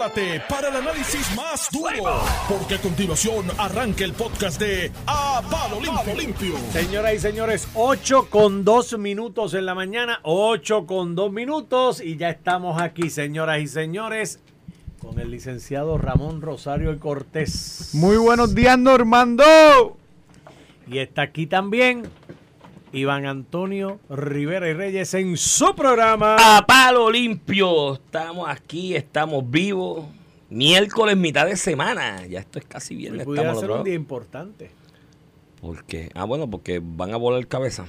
prepárate para el análisis más duro, porque a continuación arranca el podcast de A Palo Limpio. Limpio. Señoras y señores, 8 con 2 minutos en la mañana, 8 con 2 minutos y ya estamos aquí, señoras y señores, con el licenciado Ramón Rosario y Cortés. Muy buenos días, Normando. Y está aquí también Iván Antonio Rivera y Reyes en su programa. A palo limpio. Estamos aquí, estamos vivos. Miércoles, mitad de semana. Ya esto es casi viernes. Pudiera Estamos ser un día importante, ¿Por qué? Ah, bueno, porque van a volar cabeza.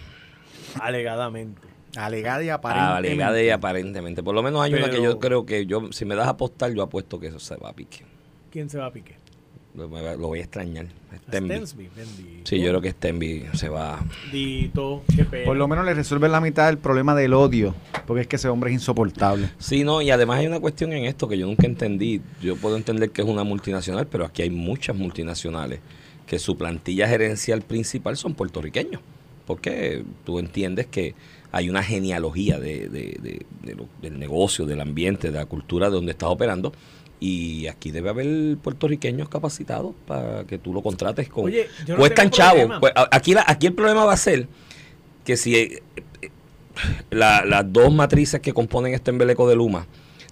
alegadamente. Alegada y Ah, aparentemente. alegada y aparentemente. Por lo menos hay una que yo creo que yo, si me das a apostar, yo apuesto que eso se va a pique. ¿Quién se va a pique? Lo, voy a extrañar. A Stenby. Sí, yo creo que Stenby se va. Pena. Por lo menos le resuelve la mitad del problema del odio, porque es que ese hombre es insoportable. Sí, no, y además hay una cuestión en esto que yo nunca entendí. Yo puedo entender que es una multinacional, pero aquí hay muchas multinacionales que su plantilla gerencial principal son puertorriqueños. Porque tú entiendes que hay una genealogía de, de- de- de lo- del negocio, del ambiente, de la cultura de donde estás operando. Y aquí debe haber puertorriqueños capacitados para que tú lo contrates con... Oye, yo no cuestan tengo chavos. Pues, aquí, la- aquí el problema va a ser que si eh, eh, la- las dos matrices que componen este embeleco de Luma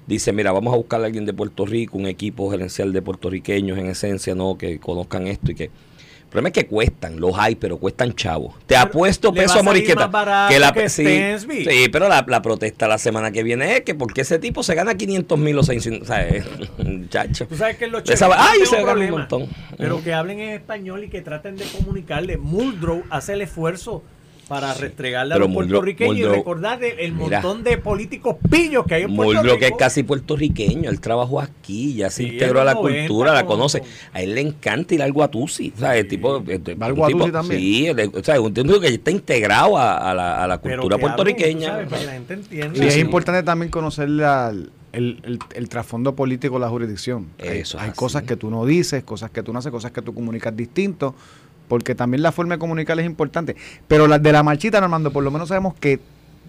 dice, mira, vamos a buscar a alguien de Puerto Rico, un equipo gerencial de puertorriqueños en esencia, no que conozcan esto y que... El problema es que cuestan, los hay, pero cuestan chavos. Te Pero apuesto peso a a más barato la, que sí, sí, pero la, la protesta la semana que viene es que porque ese tipo se gana 500 mil o 600, o sea, eh, muchacho. Tú sabes que los Esa- chéveres, ay, no se gana un montón. Pero que hablen en español y que traten de comunicarle. Muldrow hace el esfuerzo para restregarle a Pero los Muldrow- puertorriqueños y recordar el, el Mira. montón de políticos pillos que hay en Puerto Muldrow, que es Rico. casi puertorriqueño, él trabajó aquí, ya se Sí, integró a la los 90 cultura, la con- conoce. con- A él le encanta ir al Guatusi, o sea, el tipo, este, ¿Va al un Guatusi tipo- también? Sí, o sea, es un tipo que está integrado a, a la, a la cultura que hablen, puertorriqueña. tú sabes, para que la gente entienda. Y es sí. importante también conocer la- el, el- el trasfondo político de la jurisdicción. Hay- Eso es hay así. cosas que tú no dices, cosas que tú no haces, cosas que tú comunicas distinto, porque también la forma de comunicar es importante. Pero las de la marchita, Normando, por lo menos sabemos que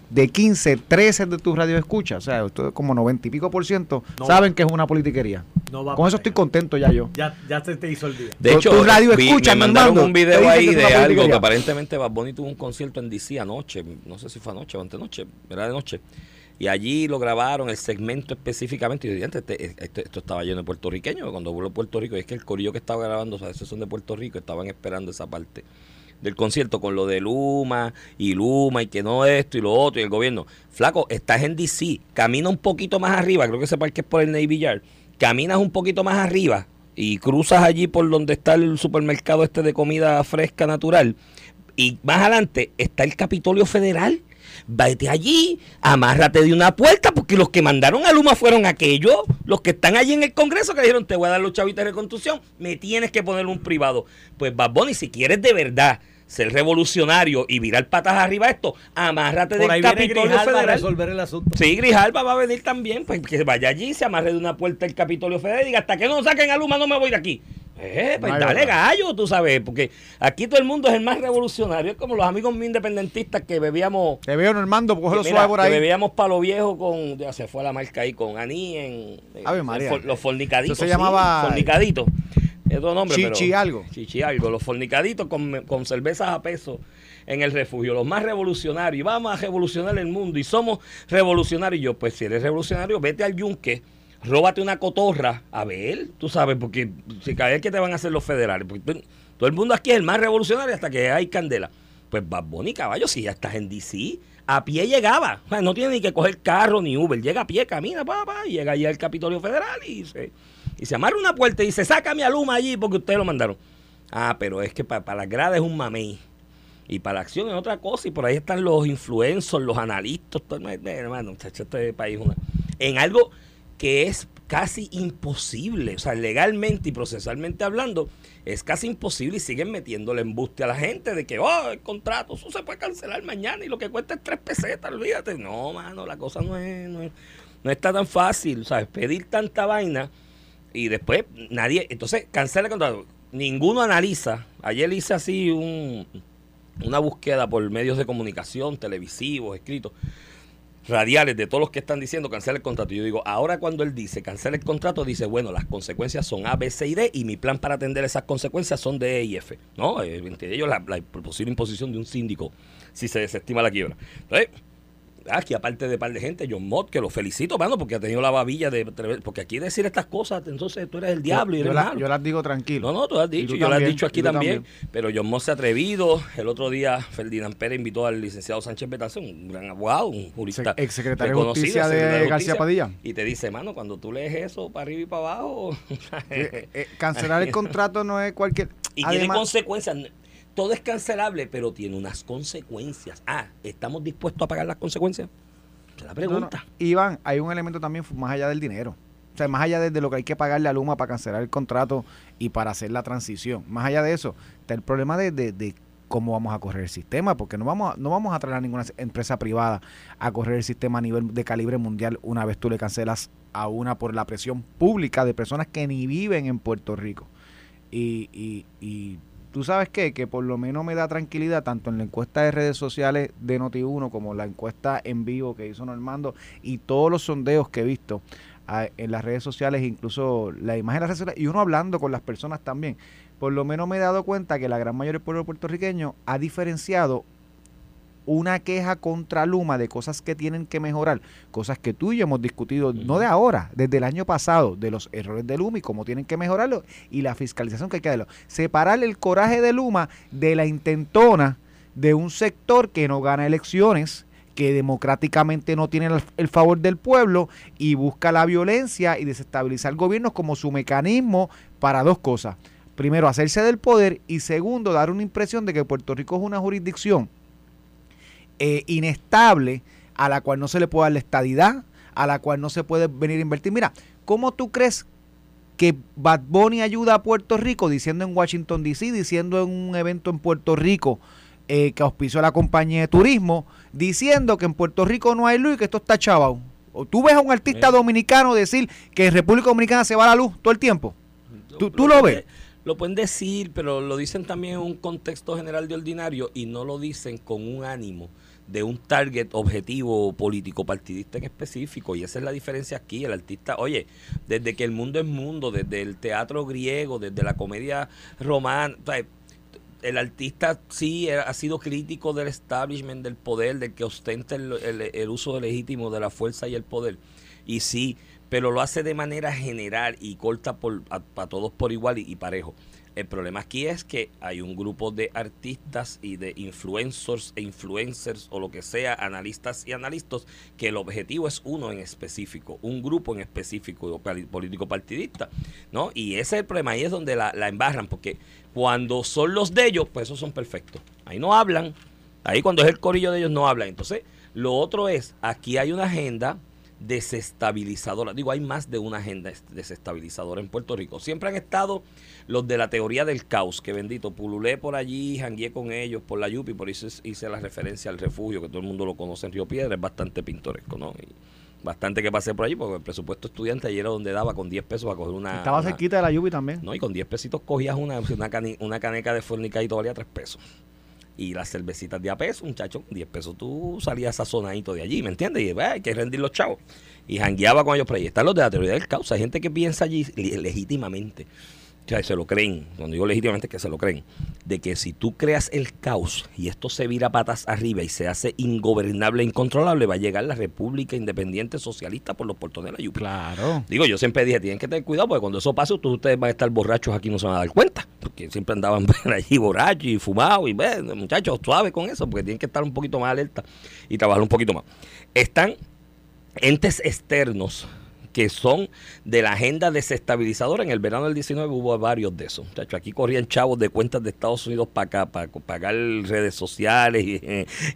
de 15, 13 de tus radios escuchas, o sea, esto es como 90 y pico por ciento, No. saben que es una politiquería. No va Con eso estoy contento ya yo. Ya, ya se te hizo el día. De hecho, tu radio vi- escucha, me mandaron Normando, un video ahí de algo que aparentemente Bad Bunny tuvo un concierto en DC anoche, no sé si fue anoche o antenoche, era de noche. Y allí lo grabaron, el segmento específicamente. Y yo dije, "Antes, este- esto, esto estaba lleno de puertorriqueños. Cuando vuelvo a Puerto Rico, y es que el corillo que estaba grabando, o sea, esos son de Puerto Rico, estaban esperando esa parte del concierto con lo de Luma y Luma y que no esto y lo otro y el gobierno. Flaco, estás en DC, camina un poquito más arriba, creo que ese parque es por el Navy Yard, caminas un poquito más arriba y cruzas allí por donde está el supermercado este de comida fresca natural y más adelante está el Capitolio Federal. Vete allí, amárrate de una puerta, porque los que mandaron a Luma fueron aquellos, los que están allí en el Congreso que dijeron, te voy a dar los chavitos de reconstrucción, me tienes que poner un privado. Pues Bad Bunny, si quieres de verdad ser revolucionario y virar patas arriba esto, amárrate Por del Capitolio Grijalba a Federal. resolver el asunto. Sí, Grijalba va a venir también, pues que vaya allí, se amarre de una puerta el Capitolio Federal y diga, hasta que no saquen a Luma no me voy de aquí. Eh, pues No dale gallo, tú sabes, porque aquí todo el mundo es el más revolucionario, es como los amigos míos independentistas que bebíamos Te veo, Normando, cógelo que, suave por que ahí. bebíamos palo viejo con, ya se fue la marca ahí, con Aní en, en- Ave María. for- los fornicaditos. Eso se sí, llamaba- Fornicaditos. Es otro nombre, pero- Chichi algo. Chichi algo. Los fornicaditos con, con cervezas a peso en el refugio. Los más revolucionarios. Y vamos a revolucionar el mundo. Y somos revolucionarios. Y yo, pues si eres revolucionario, vete al yunque. Róbate una cotorra a ver, tú sabes, porque si cae que te van a hacer los federales. Todo el mundo aquí es el más revolucionario hasta que hay candela. Pues Bad Bunny, caballo, si ya estás en DC, a pie llegaba. No tiene ni que coger carro ni Uber. Llega a pie, camina, papá, y llega allí al Capitolio Federal y se, y se amarra una puerta y dice, sácame a Luma allí porque ustedes lo mandaron. Ah, pero es que para, las gradas es un mamey. Y para la acción es otra cosa. Y por ahí están los influencers, los analistas. Todo, hermano, este país una- en algo que es casi imposible. O sea, legalmente y procesalmente hablando, es casi imposible y siguen metiéndole embuste a la gente de que, oh, el contrato, eso se puede cancelar mañana y lo que cuesta es tres pesetas, olvídate. No, mano, la cosa no es, no es- no está tan fácil, ¿sabes? Pedir tanta vaina y después nadie, entonces cancela el contrato. Ninguno analiza. Ayer hice así un, una búsqueda por medios de comunicación, televisivos, escritos. Radiales de todos los que están diciendo cancela el contrato. Yo digo, ahora cuando él dice cancela el contrato, dice, bueno, las consecuencias son A, B, C y D y mi plan para atender esas consecuencias son D, E y F. ¿No? Eh, Entre ellos la, la posible imposición de un síndico si se desestima la quiebra. Entonces, Aquí, aparte de par de gente, John Mott, que lo felicito, mano, porque ha tenido la babilla de. Porque aquí decir estas cosas, entonces tú eres el diablo y yo, eres yo la- malo. yo las digo tranquilo. No, no, tú has Y dicho, yo has también, dicho aquí y también, Pero John Moss se ha atrevido. El otro día Ferdinand Pérez invitó al licenciado Sánchez Betanzón, un gran abogado, un jurista. Se- exsecretario de Justicia de secretario García Padilla. Y te dice, mano, cuando tú lees eso para arriba y para abajo. Eh, eh, cancelar el contrato no es cualquier. y tiene consecuencias. Todo es cancelable, pero tiene unas consecuencias. Ah, ¿estamos dispuestos a pagar las consecuencias? Es la no, no. pregunta. Iván, hay un elemento también más allá del dinero. O sea, más allá de, de lo que hay que pagarle a Luma para cancelar el contrato y para hacer la transición. Más allá de eso, está el problema de, de- de cómo vamos a correr el sistema, porque no vamos, a, no vamos a traer a ninguna empresa privada a correr el sistema a nivel de calibre mundial una vez tú le cancelas a una por la presión pública de personas que ni viven en Puerto Rico. Y, y, y tú sabes qué, que por lo menos me da tranquilidad tanto en la encuesta de redes sociales de Noti1 como la encuesta en vivo que hizo Normando y todos los sondeos que he visto en las redes sociales, incluso la imagen de las redes sociales y uno hablando con las personas también. Por lo menos me he dado cuenta que la gran mayoría del pueblo puertorriqueño ha diferenciado una queja contra Luma de cosas que tienen que mejorar, cosas que tú y yo hemos discutido, no de ahora, desde el año pasado, de los errores de Luma y cómo tienen que mejorarlo y la fiscalización que hay que darlo. Separar el coraje de Luma de la intentona de un sector que no gana elecciones, que democráticamente no tiene el, el favor del pueblo y busca la violencia y desestabilizar gobiernos como su mecanismo para dos cosas. Primero, hacerse del poder y segundo, dar una impresión de que Puerto Rico es una jurisdicción eh, inestable a la cual no se le puede dar la estadidad, a la cual no se puede venir a invertir. Mira, ¿cómo tú crees que Bad Bunny ayuda a Puerto Rico diciendo en Washington DC, diciendo en un evento en Puerto Rico eh, que auspició la compañía de turismo, diciendo que en Puerto Rico no hay luz y que esto está chavado? ¿O tú ves a un artista dominicano decir que en República Dominicana se va la luz todo el tiempo? ¿Tú- tú lo ves? Lo pueden decir, pero lo dicen también en un contexto general de ordinario y no lo dicen con un ánimo de un target objetivo político partidista en específico y esa es la diferencia aquí el artista oye desde que el mundo es mundo desde el teatro griego desde la comedia romana el artista sí ha sido crítico del establishment, del poder, del que ostenta el, el- el uso legítimo de la fuerza y el poder. Y sí, pero lo hace de manera general y corta por, para todos por igual y, parejo. El problema aquí es que hay un grupo de artistas y de influencers e influencers o lo que sea, analistas y analistas, que el objetivo es uno en específico, un grupo en específico político partidista, ¿no? Y ese es el problema, ahí es donde la, la embarran, porque cuando son los de ellos, pues esos son perfectos. Ahí no hablan, ahí cuando es el corillo de ellos no hablan. Entonces, lo otro es, aquí hay una agenda desestabilizadora. Digo, hay más de una agenda es- desestabilizadora en Puerto Rico. Siempre han estado los de la teoría del caos, que bendito, pululé por allí, jangué con ellos por la Yupi, por eso es- hice la referencia al refugio, que todo el mundo lo conoce en Río Piedra, es bastante pintoresco, ¿no? Y bastante que pasé por allí, porque el presupuesto estudiante ayer era donde daba con 10 pesos a coger una... Estaba una- cerquita de la lluvia también. no, y con 10 pesitos cogías una, una, cani- una caneca de fornica y todo valía 3 pesos. Y las cervecitas de a peso, muchacho, con 10 pesos tú salías sazonadito de allí, ¿me entiendes? Y eh, hay que rendir los chavos. Y jangueaba con ellos por ahí. Están los de la teoría del caos. Hay gente que piensa allí legítimamente. O sea, se lo creen. Cuando digo legítimamente, es que se lo creen. De que si tú creas el caos y esto se vira patas arriba y se hace ingobernable e incontrolable, va a llegar la República Independiente Socialista por los portones de la Yupi. Claro. Digo, yo siempre dije, tienen que tener cuidado porque cuando eso pase, ustedes van a estar borrachos aquí y no se van a dar cuenta. Porque siempre andaban allí borrachos y fumados y bueno, muchachos, suave con eso, porque tienen que estar un poquito más alerta y trabajar un poquito más. Están entes externos que son de la agenda desestabilizadora. En el verano del 19 hubo varios de esos. Muchachos, aquí corrían chavos de cuentas de Estados Unidos para acá, para pagar redes sociales y,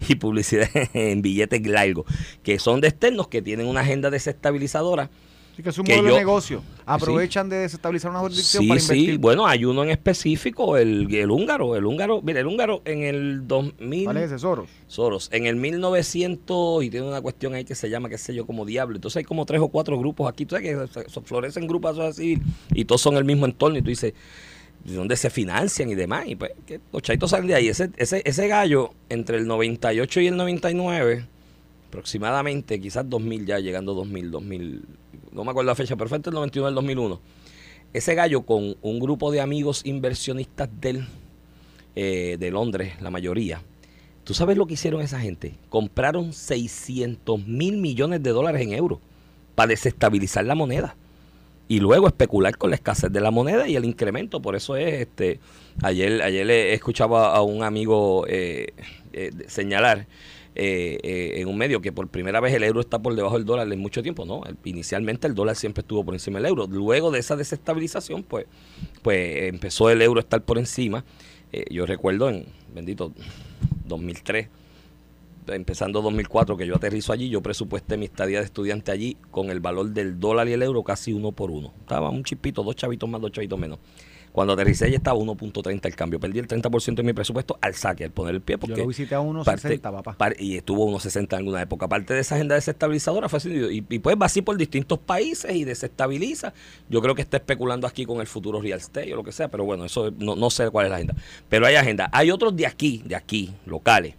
y publicidad en billetes largos, que son de externos que tienen una agenda desestabilizadora. Así que es un que modelo yo- de negocio. Aprovechan de desestabilizar una jurisdicción Sí, para invertir. sí, bueno, hay uno en específico, el, el húngaro, el húngaro, mira, el húngaro en el 2000, ¿Cuál es ese Soros? Soros, en el 1900, y tiene una cuestión ahí que se llama, qué sé yo, como Diablo, entonces hay como tres o cuatro grupos aquí, tú sabes que florecen grupos así, y todos son el mismo entorno, y tú dices, ¿de dónde se financian y demás? Y pues, que los chaitos salen de ahí, ese, ese, ese gallo, entre el 98 y el 99 aproximadamente, quizás 2000 ya, llegando 2000, 2000, no me acuerdo la fecha, entre el 91 y el 2001. Ese gallo con un grupo de amigos inversionistas del, eh, de Londres, la mayoría. ¿Tú sabes lo que hicieron esa gente? Compraron 600 mil millones de dólares en euros para desestabilizar la moneda y luego especular con la escasez de la moneda y el incremento. Por eso es, este, ayer, ayer escuchaba a un amigo eh, eh, señalar eh, eh, en un medio que por primera vez el euro está por debajo del dólar en mucho tiempo, ¿no? Inicialmente el dólar siempre estuvo por encima del euro. Luego de esa desestabilización, pues, pues empezó el euro a estar por encima. Eh, yo recuerdo en, bendito, 2003, empezando 2004 que yo aterrizo allí, yo presupuesté mi estadía de estudiante allí con el valor del dólar y el euro casi uno por uno. Estaba un chipito, dos chavitos más, dos chavitos menos. Cuando aterricé ya estaba 1.30 el cambio. Perdí el 30% de mi presupuesto al saque, al poner el pie. Porque Yo lo visité a unos parte- 60, papá. par- y estuvo a unos 60 en alguna época. Parte de esa agenda desestabilizadora fue así. Y, y pues va así por distintos países y desestabiliza. Yo creo que está especulando aquí con el futuro real estate o lo que sea, pero bueno, eso no, no sé cuál es la agenda. Pero hay agenda. Hay otros de aquí, de aquí, locales,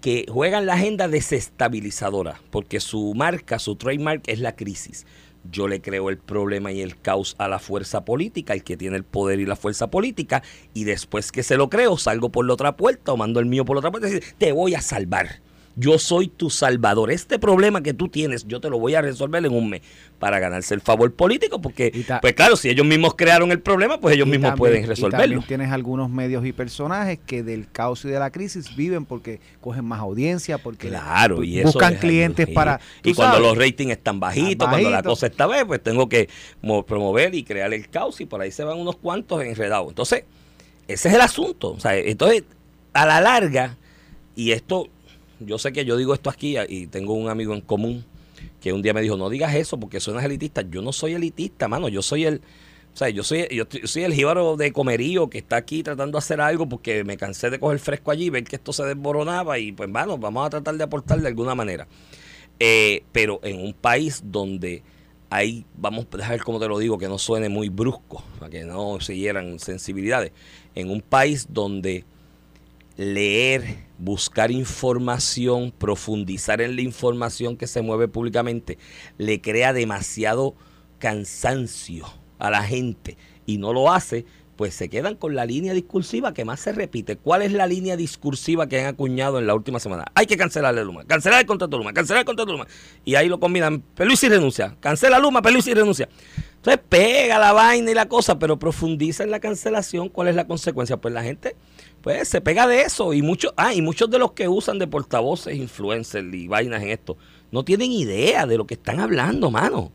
que juegan la agenda desestabilizadora, porque su marca, su trademark es la crisis. Yo le creo el problema y el caos a la fuerza política, el que tiene el poder y la fuerza política, y después que se lo creo, salgo por la otra puerta o mando el mío por la otra puerta y decir, te voy a salvar. Yo soy tu salvador. Este problema que tú tienes, yo te lo voy a resolver en un mes para ganarse el favor político, porque, Y pues claro, si ellos mismos crearon el problema, pues ellos Y mismos también- pueden y resolverlo. también tienes algunos medios y personajes que del caos y de la crisis viven porque cogen más audiencia, porque Claro, y eso buscan es clientes para... Y, cuando sabes, los ratings están bajitos, cuando la cosa está bien, pues tengo que mo- promover y crear el caos y por ahí se van unos cuantos enredados. Entonces, ese es el asunto. O sea, entonces, a la larga, y esto, yo sé que yo digo esto aquí y tengo un amigo en común que un día me dijo, no digas eso porque suenas elitista. Yo no soy elitista, mano, yo soy el... O sea, yo soy, yo estoy- soy el jíbaro de comerío que está aquí tratando de hacer algo porque me cansé de coger fresco allí, ver que esto se desboronaba y pues, bueno, vamos a tratar de aportar de alguna manera. Eh, pero en un país donde hay, vamos a dejar como te lo digo, que no suene muy brusco, para que no se hieran sensibilidades, en un país donde leer, buscar información, profundizar en la información que se mueve públicamente, le crea demasiado cansancio a la gente y no lo hace, pues se quedan con la línea discursiva que más se repite. ¿Cuál es la línea discursiva que han acuñado en la última semana? Hay que cancelar a Luma, cancelar el contrato Luma, cancelar el contrato Luma. Y ahí lo combinan, Pelusi renuncia, cancela Luma, Pelusi renuncia. Entonces pega la vaina y la cosa, pero profundiza en la cancelación. ¿Cuál es la consecuencia? Pues la gente pues se pega de eso y muchos ah, y muchos de los que usan de portavoces, influencers y vainas en esto, no tienen idea de lo que están hablando, mano.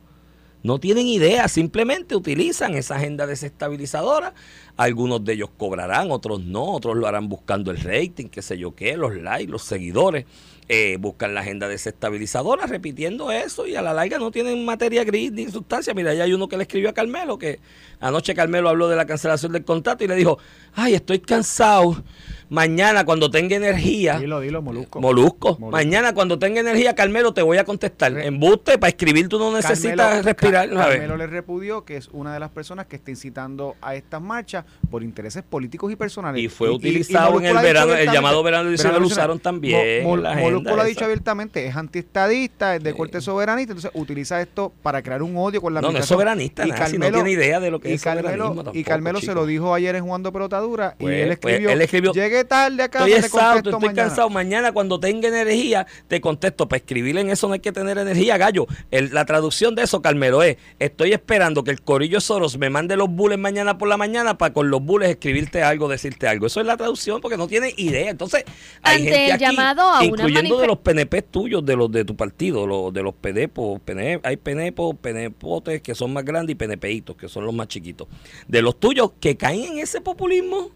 No tienen idea, simplemente utilizan esa agenda desestabilizadora. Algunos de ellos cobrarán, otros no, otros lo harán buscando el rating, qué sé yo qué, los likes, los seguidores. Eh, buscan la agenda desestabilizadora repitiendo eso y a la larga no tienen materia gris ni sustancia. Mira, ya hay uno que le escribió a Carmelo que anoche Carmelo habló de la cancelación del contrato y le dijo, ay, estoy cansado. Mañana cuando tenga energía, Dilo, dilo, Molusco. Molusco. Molusco. Mañana cuando tenga energía, Carmelo, te voy a contestar. Embuste, para escribir tú no necesitas Carmelo- respirar. Carmelo le repudió que es una de las personas que está incitando a estas marchas por intereses políticos y personales. Y fue y utilizado en el verano, el llamado verano de diciembre, lo usaron también la Molusco lo ha dicho abiertamente, es antiestadista, es de corte soberanista, entonces utiliza esto para crear un odio con la No, no es soberanista, Y nada, si no tiene idea de lo que y es soberanismo Carmelo, y tampoco, Carmelo se lo dijo ayer en Jugando Pelotadura y Pues, él pues, escribió, él escribió, llegué tarde acá, Estoy exhausto, estoy mañana". cansado. Mañana cuando tenga energía, te contesto. Para escribir en eso no hay que tener energía, gallo. El- la traducción de eso, Carmelo, es, estoy esperando que el corillo Soros me mande los bullets mañana por la mañana para con los bullets escribirte algo, decirte algo. Eso es la traducción porque no tiene idea. Entonces, hay Ante gente el aquí, llamado a una incluyendo de los PNP tuyos, de los de tu partido, los, de los PDPos, PNP, hay PNPos, PNPotes que son más grandes y PNPitos que son los más chiquitos. De los tuyos que caen en ese populismo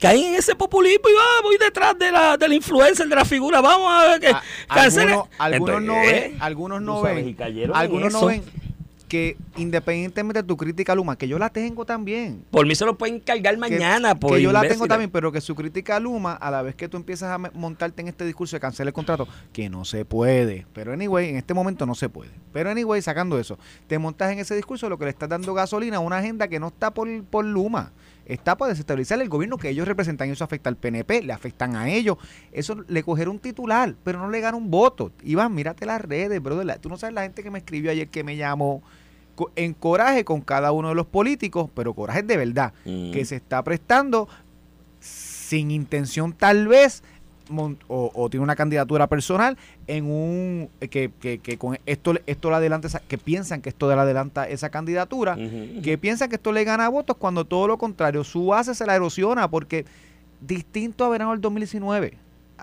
caen en ese populismo y va, voy detrás de la, del influencer, de la figura, vamos a ver que A- cancele. algunos, algunos no ven, algunos no ven, algunos no ven que independientemente de tu crítica a Luma, que yo la tengo también, Por mí se lo pueden cargar que- mañana. por que yo la tengo también, pero que su crítica a Luma, a la vez que tú empiezas a montarte en este discurso de cancelar el contrato, que no se puede, pero anyway, en este momento no se puede. Pero anyway, sacando eso, te montas en ese discurso, lo que le estás dando gasolina a una agenda que no está por, por Luma. Está para desestabilizar el gobierno que ellos representan. Eso afecta al PNP, le afectan a ellos. Eso le coger un titular, pero no le gana un voto. Iván, mírate las redes, brother. Tú no sabes la gente que me escribió ayer que me llamó en coraje con cada uno de los políticos, pero coraje de verdad, Mm. que se está prestando sin intención tal vez o, o tiene una candidatura personal en un eh, que, que, que con esto esto le adelanta esa- que piensan que esto le adelanta esa candidatura que piensan que esto le gana votos cuando todo lo contrario su base se la erosiona porque distinto a verano del 2019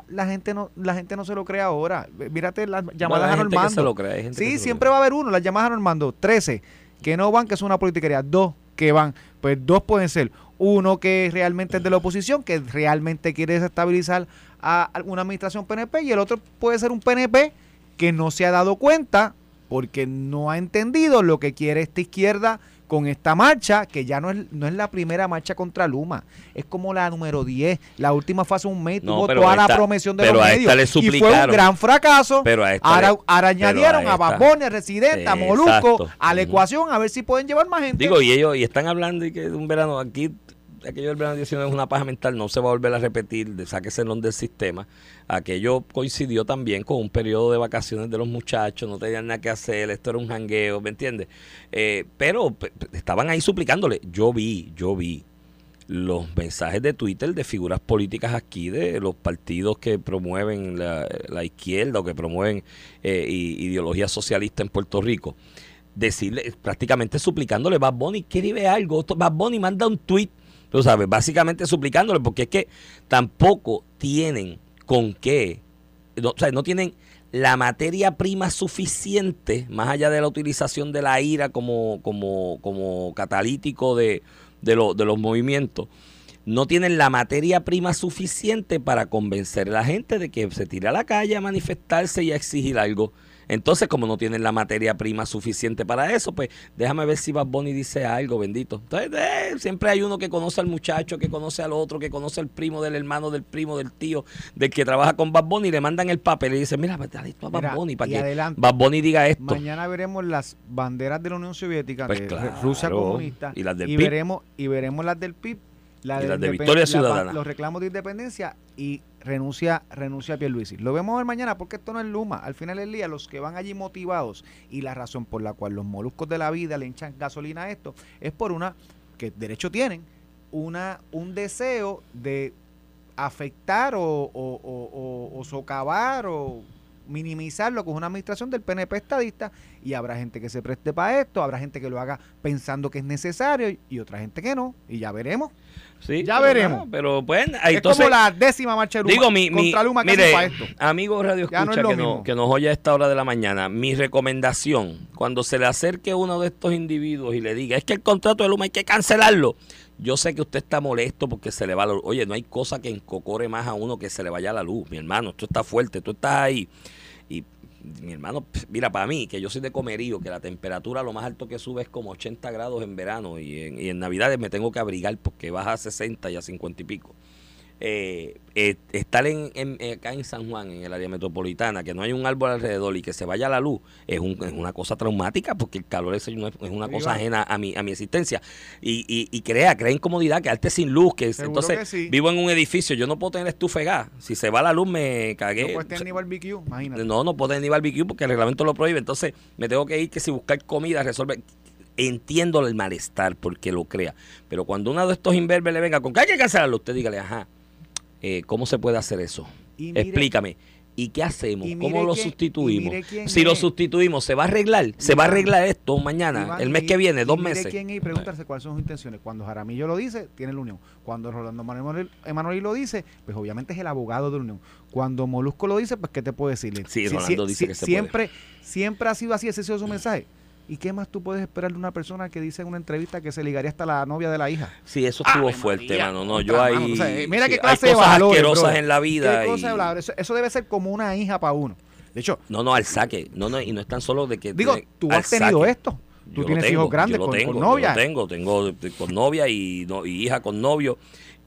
la gente no la gente no se lo cree ahora. Mírate las llamadas Bueno, a Normando se lo cree, hay gente que sí siempre cree. va a haber uno las llamadas a Normando 13 que no van que es una politiquería dos que van pues dos pueden ser uno que realmente es de la oposición que realmente quiere desestabilizar a alguna administración PNP y el otro puede ser un PNP que no se ha dado cuenta porque no ha entendido lo que quiere esta izquierda con esta marcha, que ya no es, no es la primera marcha contra Luma, es como la número 10. La última fue hace un mes, No, tuvo toda la promesión de pero los a medios. esta le y fue un gran fracaso. Pero a esta ahora, le- ahora pero añadieron a, a Residente, a Molusco, Exacto. a la ecuación, a ver si pueden llevar más gente. Digo, y ellos y están hablando y que un verano aquí, aquello del verano 19 es una paja mental, no se va a volver a repetir, de sáquese del sistema. Aquello coincidió también con un periodo de vacaciones de los muchachos, no tenían nada que hacer, esto era un jangueo, ¿me entiendes? Eh, pero pe- pe- estaban ahí suplicándole. Yo vi, yo vi los mensajes de Twitter de figuras políticas aquí, de los partidos que promueven la, izquierda o que promueven eh, ideología socialista en Puerto Rico decirle, prácticamente suplicándole, Bad Bunny, quiere algo, Bad Bunny manda un tweet, tú sabes, básicamente suplicándole, porque es que tampoco tienen con qué, no, o sea, no tienen la materia prima suficiente, más allá de la utilización de la ira como, como, como catalítico de, de, de los movimientos, no tienen la materia prima suficiente para convencer a la gente de que se tire a la calle a manifestarse y a exigir algo. Entonces, como no tienen la materia prima suficiente para eso, pues déjame ver si Bad Bunny dice algo, bendito. Entonces, eh, siempre hay uno que conoce al muchacho, que conoce al otro, que conoce al primo del hermano, del primo, del tío, del que trabaja con Bad Bunny, y le mandan el papel y dicen, mira, pues, dale esto a Bad Bunny para y que adelante. Bad Bunny diga esto. Mañana veremos las banderas de la Unión Soviética, Pues de claro. Rusia comunista, Y las del PIB. veremos y veremos las del PIB, la Y las de independ- Victoria la- Ciudadana. los reclamos de independencia y renuncia renuncia a Pierluisi. Lo vemos ver mañana porque esto no es Luma. Al final del día, los que van allí motivados y la razón por la cual los moluscos de la vida le hinchan gasolina a esto es por una que derecho tienen una un deseo de afectar o- o- o- o socavar o minimizar lo que es una administración del PNP estadista y habrá gente que se preste para esto, habrá gente que lo haga pensando que es necesario y otra gente que no y ya veremos. Sí, Ya pero veremos. pero pues, ahí es entonces, como la décima marcha de Luma, Digo, mi, mi- contra Luma que mire, para esto. amigo Radio no Escucha es que, no- que nos oye a esta hora de la mañana, mi recomendación, cuando se le acerque uno de estos individuos y le diga, es que el contrato de Luma hay que cancelarlo, yo sé que usted está molesto porque se le va la luz. Oye, no hay cosa que encocore más a uno que se le vaya la luz, mi hermano, esto está fuerte, tú estás ahí. Y mi hermano, mira, para mí, que yo soy de comerío, que la temperatura lo más alto que sube es como 80 grados en verano y en, y en Navidades me tengo que abrigar porque baja a 60 y a 50 y pico. Eh, eh, estar en, en- eh, acá en San Juan, en el área metropolitana, que no hay un árbol alrededor y que se vaya la luz, es, un- es una cosa traumática porque el calor ese no es, es una cosa ajena a mi, a mi existencia. Y, y, y crea, crea incomodidad, quedarte sin luz. que Seguro Entonces, que sí. vivo en un edificio, yo no puedo tener estufa de gas. Si se va la luz, me cagué. No puedes tener ni barbecue, imagínate. No, no puedo tener ni barbecue porque el reglamento lo prohíbe. Entonces me tengo que ir que si buscar comida, resolver. Entiendo el malestar porque lo crea. Pero cuando uno de estos imberbes le venga con que hay que cancelarlo, usted dígale, ajá, eh, ¿cómo se puede hacer eso? Y mire- Explícame. ¿Y qué hacemos? y ¿Cómo lo sustituimos? Si lo es. sustituimos, ¿se va a arreglar? ¿Se va a arreglar esto mañana? Iván, el mes y- que viene, dos mire meses. quién es y pregúntarse cuáles son sus intenciones. Cuando Jaramillo lo dice, tiene la unión. Cuando Rolando Manuel Emanuel lo dice, pues obviamente es el abogado de la unión. Cuando Molusco lo dice, pues ¿qué te puedo decirle? Sí, Si- Rolando si- dice si- que se siempre, siempre ha sido así, ese ha sido su mensaje. ¿Y qué más tú puedes esperar de una persona que dice en una entrevista que se ligaría hasta la novia de la hija? Sí, eso estuvo fuerte, María, mano. No, yo ahí. mano. O sea, eh, mira sí, qué hay clase de cosas valores, asquerosas en la vida. ¿Qué cosa y- de? Eso, eso debe ser como una hija para uno. De hecho, No, no, al saque. No, no, y no es tan solo de que. digo, tiene- tú has tenido saque. esto. Tú tienes tengo, hijos grandes yo lo con, tengo, con yo novia. lo tengo, tengo de- con novia y, no- y hija con novio.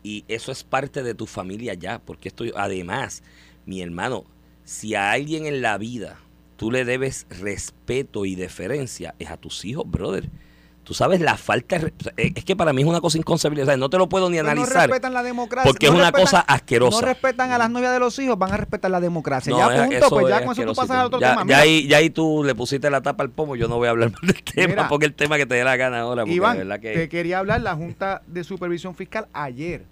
Y eso es parte de tu familia ya, porque esto, además, mi hermano, si a alguien en la vida tú le debes respeto y deferencia, es a tus hijos, brother. Tú sabes la falta, eh, es que para mí es una cosa inconcebible, o sea, no te lo puedo ni Pues no analizar. respetan la democracia. porque es una respetan- cosa asquerosa. No respetan a las novias de los hijos, van a respetar la democracia. No, ya punto, pues ya con eso tú pasas al otro ya, tema. ya ahí, ya ahí tú le pusiste la tapa al pomo, yo no voy a hablar más del tema, Mira. porque el tema que te dé la gana ahora, Iván, de verdad que... te quería hablar, la Junta de Supervisión Fiscal ayer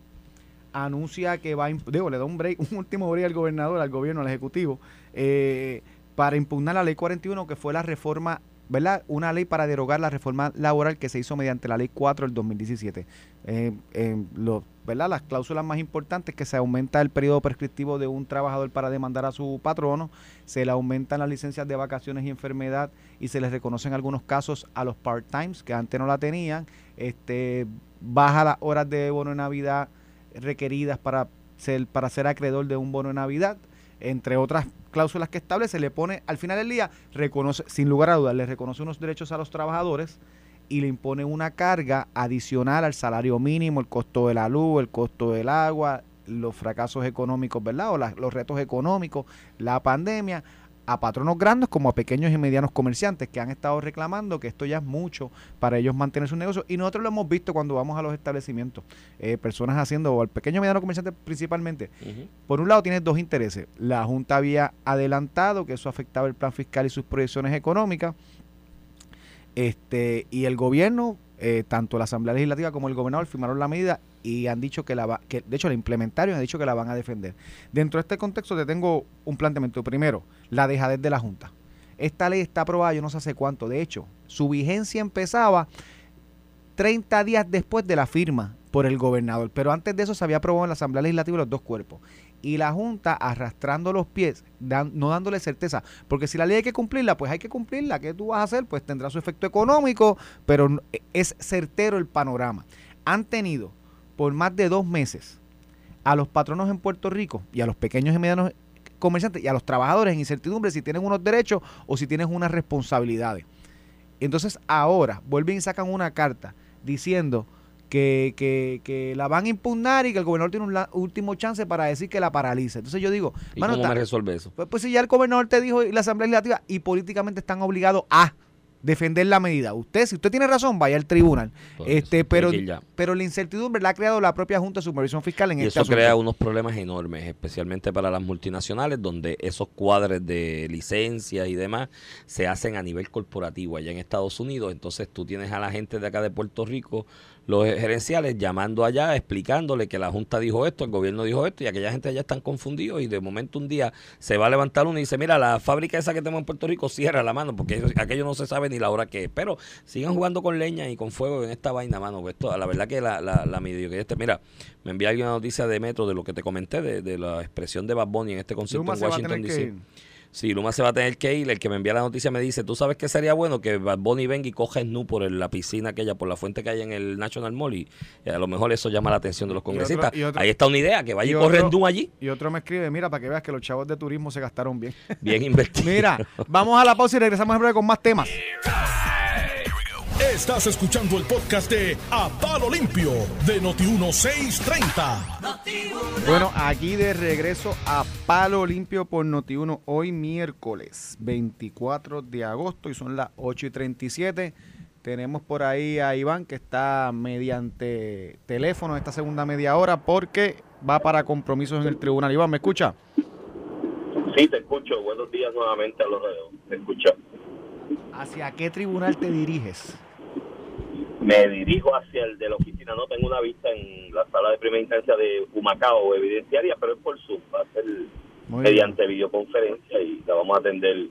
anuncia que va digo, le da un break, un último break al gobernador, al gobierno, al ejecutivo, eh, para impugnar la ley 41, que fue la reforma, ¿verdad? Una ley para derogar la reforma laboral que se hizo mediante la ley 4 del 2017. Eh, eh, lo- ¿verdad? Las cláusulas más importantes que se aumenta el periodo prescriptivo de un trabajador para demandar a su patrono, se le aumentan las licencias de vacaciones y enfermedad y se les reconocen algunos casos a los part-times que antes no la tenían, este baja las horas de bono de Navidad requeridas para ser, para ser acreedor de un bono de Navidad, entre otras cláusulas que establece, le pone al final del día, reconoce, sin lugar a dudas, le reconoce unos derechos a los trabajadores y le impone una carga adicional al salario mínimo, el costo de la luz, el costo del agua, los fracasos económicos, ¿verdad? O los retos económicos, la pandemia, a patronos grandes como a pequeños y medianos comerciantes que han estado reclamando que esto ya es mucho para ellos mantener su negocio. Y nosotros lo hemos visto cuando vamos a los establecimientos, eh, personas haciendo, o al pequeño y mediano comerciante principalmente, por un lado tienes dos intereses. La Junta había adelantado que eso afectaba el plan fiscal y sus proyecciones económicas. Este, y el gobierno, eh, tanto la Asamblea Legislativa como el gobernador firmaron la medida y han dicho que la va, que de hecho la implementaron y han dicho que la van a defender. Dentro de este contexto te tengo un planteamiento. Primero, la dejadez de la Junta. Esta ley está aprobada yo no sé hace cuánto. De hecho, su vigencia empezaba 30 días después de la firma por el gobernador. Pero antes de eso se había aprobado en la Asamblea Legislativa los dos cuerpos. Y la Junta arrastrando los pies, no dándole certeza. Porque si la ley hay que cumplirla, pues hay que cumplirla. ¿Qué tú vas a hacer? Pues tendrá su efecto económico, pero no- es certero el panorama. Han tenido por más de dos meses a los patronos en Puerto Rico y a los pequeños y medianos comerciantes y a los trabajadores en incertidumbre si tienen unos derechos o si tienen unas responsabilidades. Entonces ahora vuelven y sacan una carta diciendo que, que, que la van a impugnar y que el gobernador tiene un la- último chance para decir que la paralice. Entonces yo digo, ¿Y mano, cómo está- me resuelve eso? pues, pues si ya el gobernador te dijo y la Asamblea Legislativa y políticamente están obligados a defender la medida. Usted, si usted tiene razón, vaya al tribunal. Por este, eso, pero, pero la incertidumbre la ha creado la propia Junta de Supervisión Fiscal en Y este eso asunto. crea unos problemas enormes, especialmente para las multinacionales, donde esos cuadres de licencias y demás se hacen a nivel corporativo allá en Estados Unidos. Entonces tú tienes a la gente de acá de Puerto Rico, los gerenciales, llamando allá, explicándole que la Junta dijo esto, el gobierno dijo esto, y aquella gente allá están confundidos y de momento un día se va a levantar uno y dice, mira, la fábrica esa que tenemos en Puerto Rico cierra la mano, porque aquello no se sabe ni la hora que es. Pero sigan jugando con leña y con fuego en esta vaina, mano. pues Esto, la verdad que la, la, la mediocridad, este, mira, me envía alguien una noticia de Metro de lo que te comenté, de, de la expresión de Bad Bunny en este concierto en Washington, que D.C. Sí, Luma se va a tener que ir. El que me envía la noticia me dice, ¿tú sabes qué sería bueno? Que Bad Bunny venga y coja Snoop por el- la piscina aquella, por la fuente que hay en el National Mall y, y a lo mejor eso llama la atención de los otro- congresistas. y otro- Ahí está una idea, que vaya y, y corre otro- Snoop allí. Y otro me escribe, mira, para que veas que los chavos de turismo se gastaron bien. Bien invertido. Mira, vamos a la pausa y regresamos en breve con más temas. Estás escuchando el podcast de A Palo Limpio de Noti1630. Bueno, aquí de regreso a Palo Limpio por Noti1 hoy miércoles 24 de agosto y son las 8 y 37. Tenemos por ahí a Iván que está mediante teléfono esta segunda media hora porque va para compromisos en el tribunal. Iván, ¿me escucha? Sí, te escucho. Buenos días nuevamente a los radios. Te escucho. ¿Hacia qué tribunal te diriges? Me dirijo hacia el de la oficina. No tengo una vista en la sala de primera instancia de Humacao evidenciaria, pero es por Zoom. Va a ser mediante videoconferencia y la vamos a atender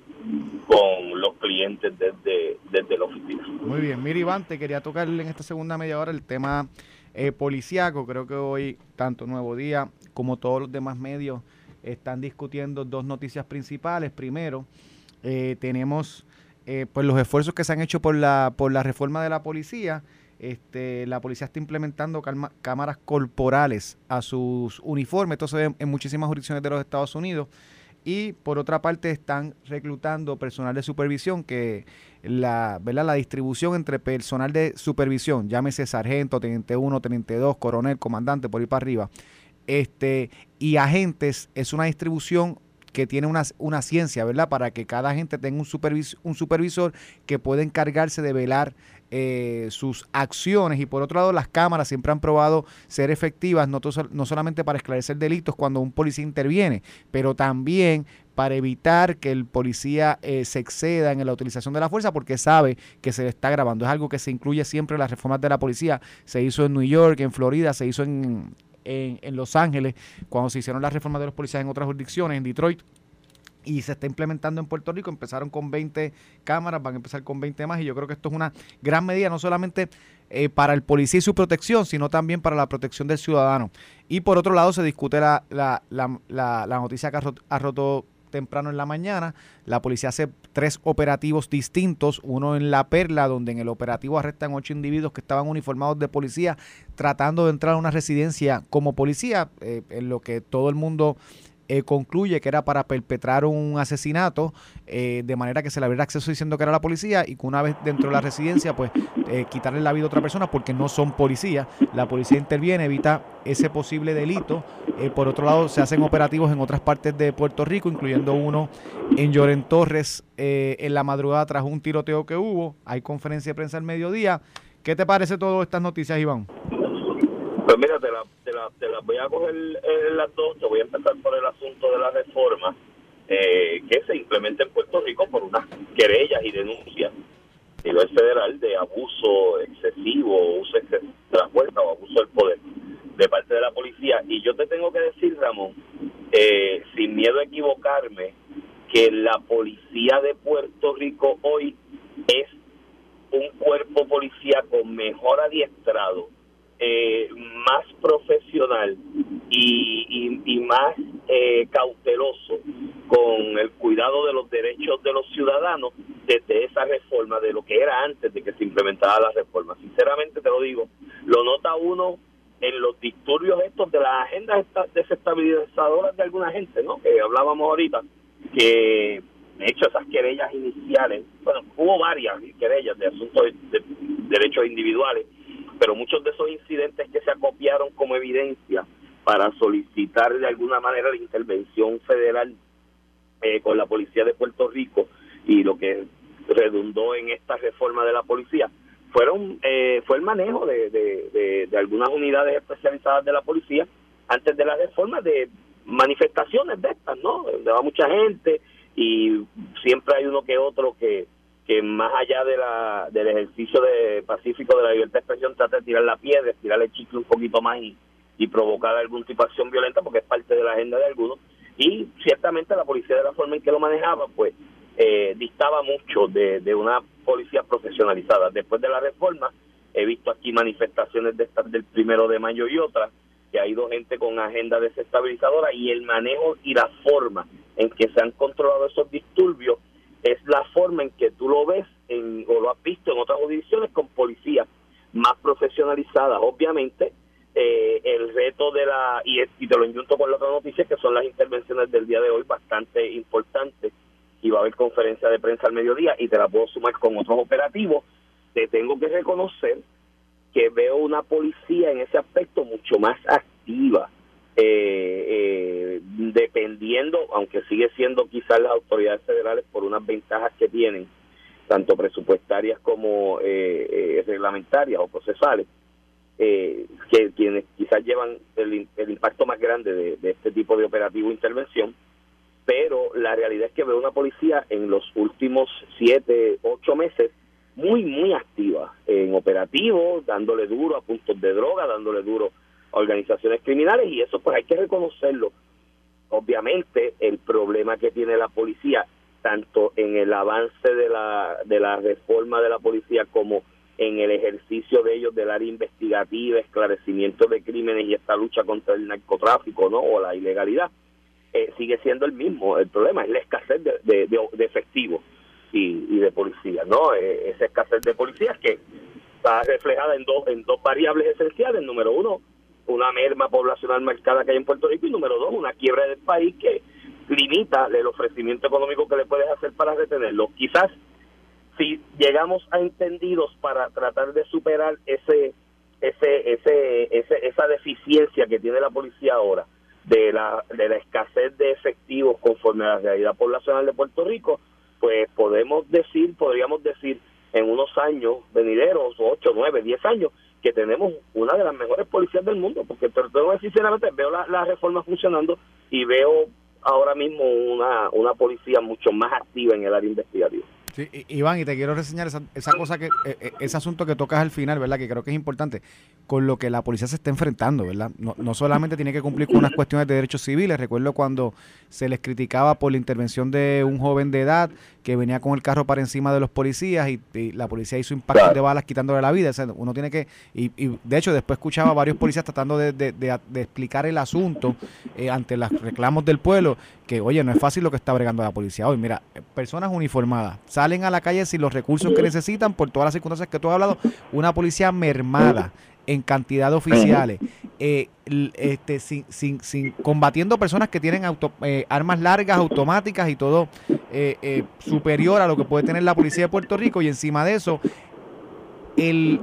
con los clientes desde, desde la oficina. Muy bien, mira Iván, te quería tocar en esta segunda media hora el tema eh, policíaco. Creo que hoy, tanto Nuevo Día como todos los demás medios, están discutiendo dos noticias principales. Primero, eh, tenemos eh, pues los esfuerzos que se han hecho por la, por la reforma de la policía. Este, la policía está implementando cámaras corporales a sus uniformes. Esto se ve en- muchísimas jurisdicciones de los Estados Unidos. Y por otra parte están reclutando personal de supervisión que la, ¿verdad? la distribución entre personal de supervisión, llámese sargento, teniente 1, teniente 2, coronel, comandante, por ahí para arriba, este, y agentes, es una distribución que tiene una, una ciencia, ¿verdad? Para que cada agente tenga un, supervis- un supervisor que pueda encargarse de velar eh, sus acciones y por otro lado las cámaras siempre han probado ser efectivas no, no solamente para esclarecer delitos cuando un policía interviene, pero también para evitar que el policía eh, se exceda en la utilización de la fuerza porque sabe que se le está grabando. Es algo que se incluye siempre en las reformas de la policía. Se hizo en New York, en Florida, se hizo en, en, Los Ángeles, cuando se hicieron las reformas de los policías en otras jurisdicciones, en Detroit y se está implementando en Puerto Rico. Empezaron con 20 cámaras, van a empezar con 20 más y yo creo que esto es una gran medida, no solamente eh, para el policía y su protección, sino también para la protección del ciudadano. Y por otro lado se discute la, la, la, la noticia que ha roto, temprano en la mañana. La policía hace tres operativos distintos, uno en La Perla, donde en el operativo arrestan ocho individuos que estaban uniformados de policía tratando de entrar a una residencia como policía, eh, en lo que todo el mundo eh, concluye que era para perpetrar un asesinato, eh, de manera que se le abriera acceso diciendo que era la policía y que una vez dentro de la residencia, pues eh, quitarle la vida a otra persona porque no son policías. La policía interviene, evita ese posible delito. por otro lado, se hacen operativos en otras partes de Puerto Rico, incluyendo uno en Lloren Torres en la madrugada tras un tiroteo que hubo. Hay conferencia de prensa al mediodía. ¿Qué te parece todas estas noticias, Iván? Pues mira, te las te la, voy a coger en las dos. Te voy a empezar por el asunto de la reforma eh, que se implementa en Puerto Rico por unas querellas y denuncias a nivel federal de abuso excesivo, uso de la fuerza o abuso del poder de parte de la policía. Y yo te tengo que decir, Ramón, eh, sin miedo a equivocarme, que la policía de Puerto Rico hoy es un cuerpo policíaco mejor adiestrado, eh, más profesional y, y, más eh, cauteloso con el cuidado de los derechos de los ciudadanos desde esa reforma, de lo que era antes de que se implementara la reforma. Sinceramente te lo digo, lo nota uno en los disturbios estos de las agendas desestabilizadoras de alguna gente, ¿no? Que hablábamos ahorita, que de hecho esas querellas iniciales, bueno, hubo varias querellas de asuntos de derechos individuales, pero muchos de esos incidentes que se acopiaron como evidencia para solicitar de alguna manera la intervención federal eh, con la policía de Puerto Rico y lo que redundó en esta reforma de la policía fueron eh, fue el manejo de, de, de, algunas unidades especializadas de la policía antes de la reforma de manifestaciones de estas, ¿no? Donde va mucha gente y siempre hay uno que otro que que más allá de la, del ejercicio de pacífico de la libertad de expresión trata de tirar la piedra, tirar el chicle un poquito más y, provocar algún tipo de acción violenta porque es parte de la agenda de algunos. Y ciertamente la policía de la forma en que lo manejaba pues eh, distaba mucho de, de una policía profesionalizada. Después de la reforma he visto aquí manifestaciones de estas del primero de mayo y otras que ha ido gente con agenda desestabilizadora y el manejo y la forma en que se han controlado esos disturbios es la forma en que tú lo ves en, o lo has visto en otras jurisdicciones con policías más profesionalizadas. Obviamente, eh, el reto de la, y, y te lo injunto con la otra noticia, que son las intervenciones del día de hoy bastante importantes, y va a haber conferencia de prensa al mediodía, y te la puedo sumar con otros operativos, te tengo que reconocer que veo una policía en ese aspecto mucho más activa eh, eh, dependiendo, aunque sigue siendo quizás las autoridades federales por unas ventajas que tienen, tanto presupuestarias como eh, eh reglamentarias o procesales, eh, que quienes quizás llevan el, impacto más grande de, de, este tipo de operativo e intervención, pero la realidad es que veo una policía en los últimos siete, ocho meses muy, muy activa en operativos, dándole duro a puntos de droga, dándole duro organizaciones criminales y eso pues hay que reconocerlo. Obviamente el problema que tiene la policía, tanto en el avance de la, de la reforma de la policía como en el ejercicio de ellos del área investigativa, esclarecimiento de crímenes y esta lucha contra el narcotráfico no o la ilegalidad, eh, sigue siendo el mismo. El problema es la escasez de, de, de, efectivos y, y, de policías, ¿no? Eh, esa escasez de policías que está reflejada en dos, en dos variables esenciales. Número uno, una merma poblacional marcada que hay en Puerto Rico y número dos, una quiebra del país que limita el ofrecimiento económico que le puedes hacer para retenerlo. Quizás si llegamos a entendidos para tratar de superar ese, ese, ese, ese, esa deficiencia que tiene la policía ahora de la, de la escasez de efectivos conforme a la realidad poblacional de Puerto Rico, pues podemos decir, podríamos decir en unos años venideros, 8, 9, 10 años, que tenemos una de las mejores policías del mundo, porque te decir sinceramente, veo la, la reforma funcionando y veo ahora mismo una, una policía mucho más activa en el área investigativa. Sí, Iván, y te quiero reseñar esa, esa cosa que, eh, eh, ese asunto que tocas al final, ¿verdad? Que creo que es importante, con lo que la policía se está enfrentando, ¿verdad? No, no solamente tiene que cumplir con unas cuestiones de derechos civiles, recuerdo cuando se les criticaba por la intervención de un joven de edad que venía con el carro para encima de los policías y, la policía hizo impacto de balas quitándole la vida. O sea, uno tiene que, y, y, de hecho después escuchaba a varios policías tratando de, de, de explicar el asunto eh, ante los reclamos del pueblo, que oye, no es fácil lo que está bregando la policía hoy. Mira, personas uniformadas salen a la calle sin los recursos que necesitan por todas las circunstancias que tú has hablado, una policía mermada en cantidad de oficiales, eh, este, sin, sin, sin, combatiendo personas que tienen auto, eh, armas largas, automáticas y todo eh, eh, superior a lo que puede tener la policía de Puerto Rico. Y encima de eso el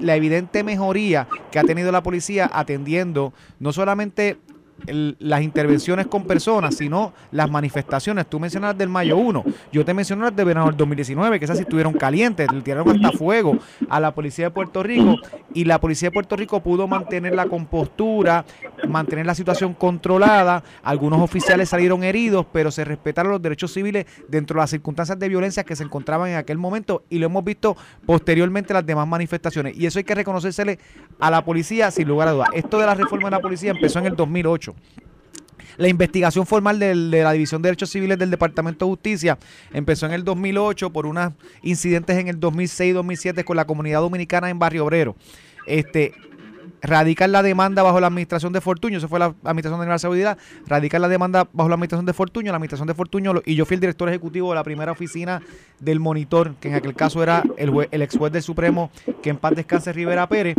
la evidente mejoría que ha tenido la policía atendiendo no solamente las intervenciones con personas, sino las manifestaciones. Tú mencionas del mayo 1, yo te mencioné las de verano del 2019, que esas sí estuvieron calientes, le tiraron hasta fuego a la policía de Puerto Rico y la policía de Puerto Rico pudo mantener la compostura, mantener la situación controlada. Algunos oficiales salieron heridos, pero se respetaron los derechos civiles dentro de las circunstancias de violencia que se encontraban en aquel momento y lo hemos visto posteriormente en las demás manifestaciones. Y eso hay que reconocérsele a la policía sin lugar a dudas. Esto de la reforma de la policía empezó en el 2008. La investigación formal de, la División de Derechos Civiles del Departamento de Justicia empezó en el 2008 por unos incidentes en el 2006 y 2007 con la comunidad dominicana en Barrio Obrero. Este, radican la demanda bajo la administración de Fortuño, eso fue la administración de la seguridad, radican la demanda bajo la administración de Fortuño, la administración de Fortuño, y yo fui el director ejecutivo de la primera oficina del monitor, que en aquel caso era el, el ex juez del Supremo, que en paz descanse Rivera Pérez,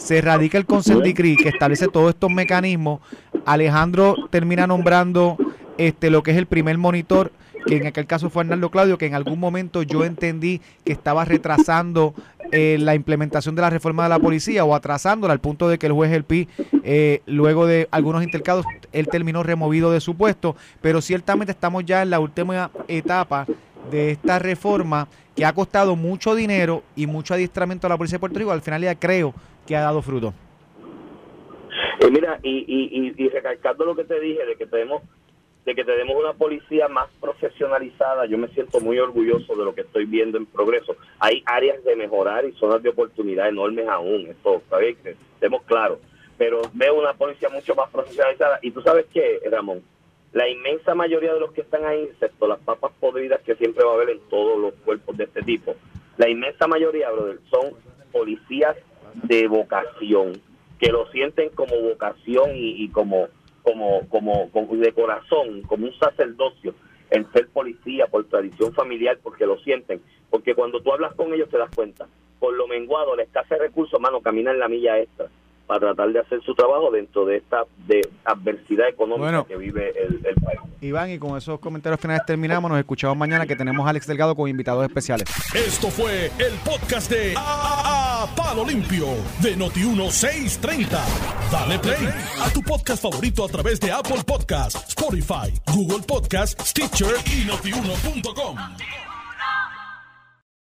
se radica el consent decree que establece todos estos mecanismos. Alejandro termina nombrando este lo que es el primer monitor, que en aquel caso fue Arnaldo Claudio, que en algún momento yo entendí que estaba retrasando eh, la implementación de la reforma de la policía o atrasándola al punto de que el juez El Pi, eh, luego de algunos intercados, él terminó removido de su puesto, pero ciertamente estamos ya en la última etapa de esta reforma que ha costado mucho dinero y mucho adiestramiento a la policía de Puerto Rico. Al final ya creo que ha dado fruto. Eh, mira, y, y, y, recalcando lo que te dije de que tenemos de que tenemos una policía más profesionalizada, yo me siento muy orgulloso de lo que estoy viendo en progreso. Hay áreas de mejorar y zonas de oportunidad enormes aún, esto, ¿sabes? Que estemos claros. Pero veo una policía mucho más profesionalizada. Y tú sabes qué, Ramón, la inmensa mayoría de los que están ahí, excepto las papas podridas que siempre va a haber en todos los cuerpos de este tipo, la inmensa mayoría, brother, son policías de vocación, que lo sienten como vocación y, como, como, como, como, de corazón, como un sacerdocio, en ser policía por tradición familiar, porque lo sienten. Porque cuando tú hablas con ellos te das cuenta, por lo menguado, la escasez de recursos, mano, camina en la milla extra para tratar de hacer su trabajo dentro de esta de adversidad económica bueno, que vive el, el, país. Iván, y con esos comentarios finales terminamos. Nos escuchamos mañana que tenemos a Alex Delgado con invitados especiales. Esto fue el podcast de a, a, Palo Limpio de Noti1630. Dale play a tu podcast favorito a través de Apple Podcasts, Spotify, Google Podcasts, Stitcher y notiuno.com.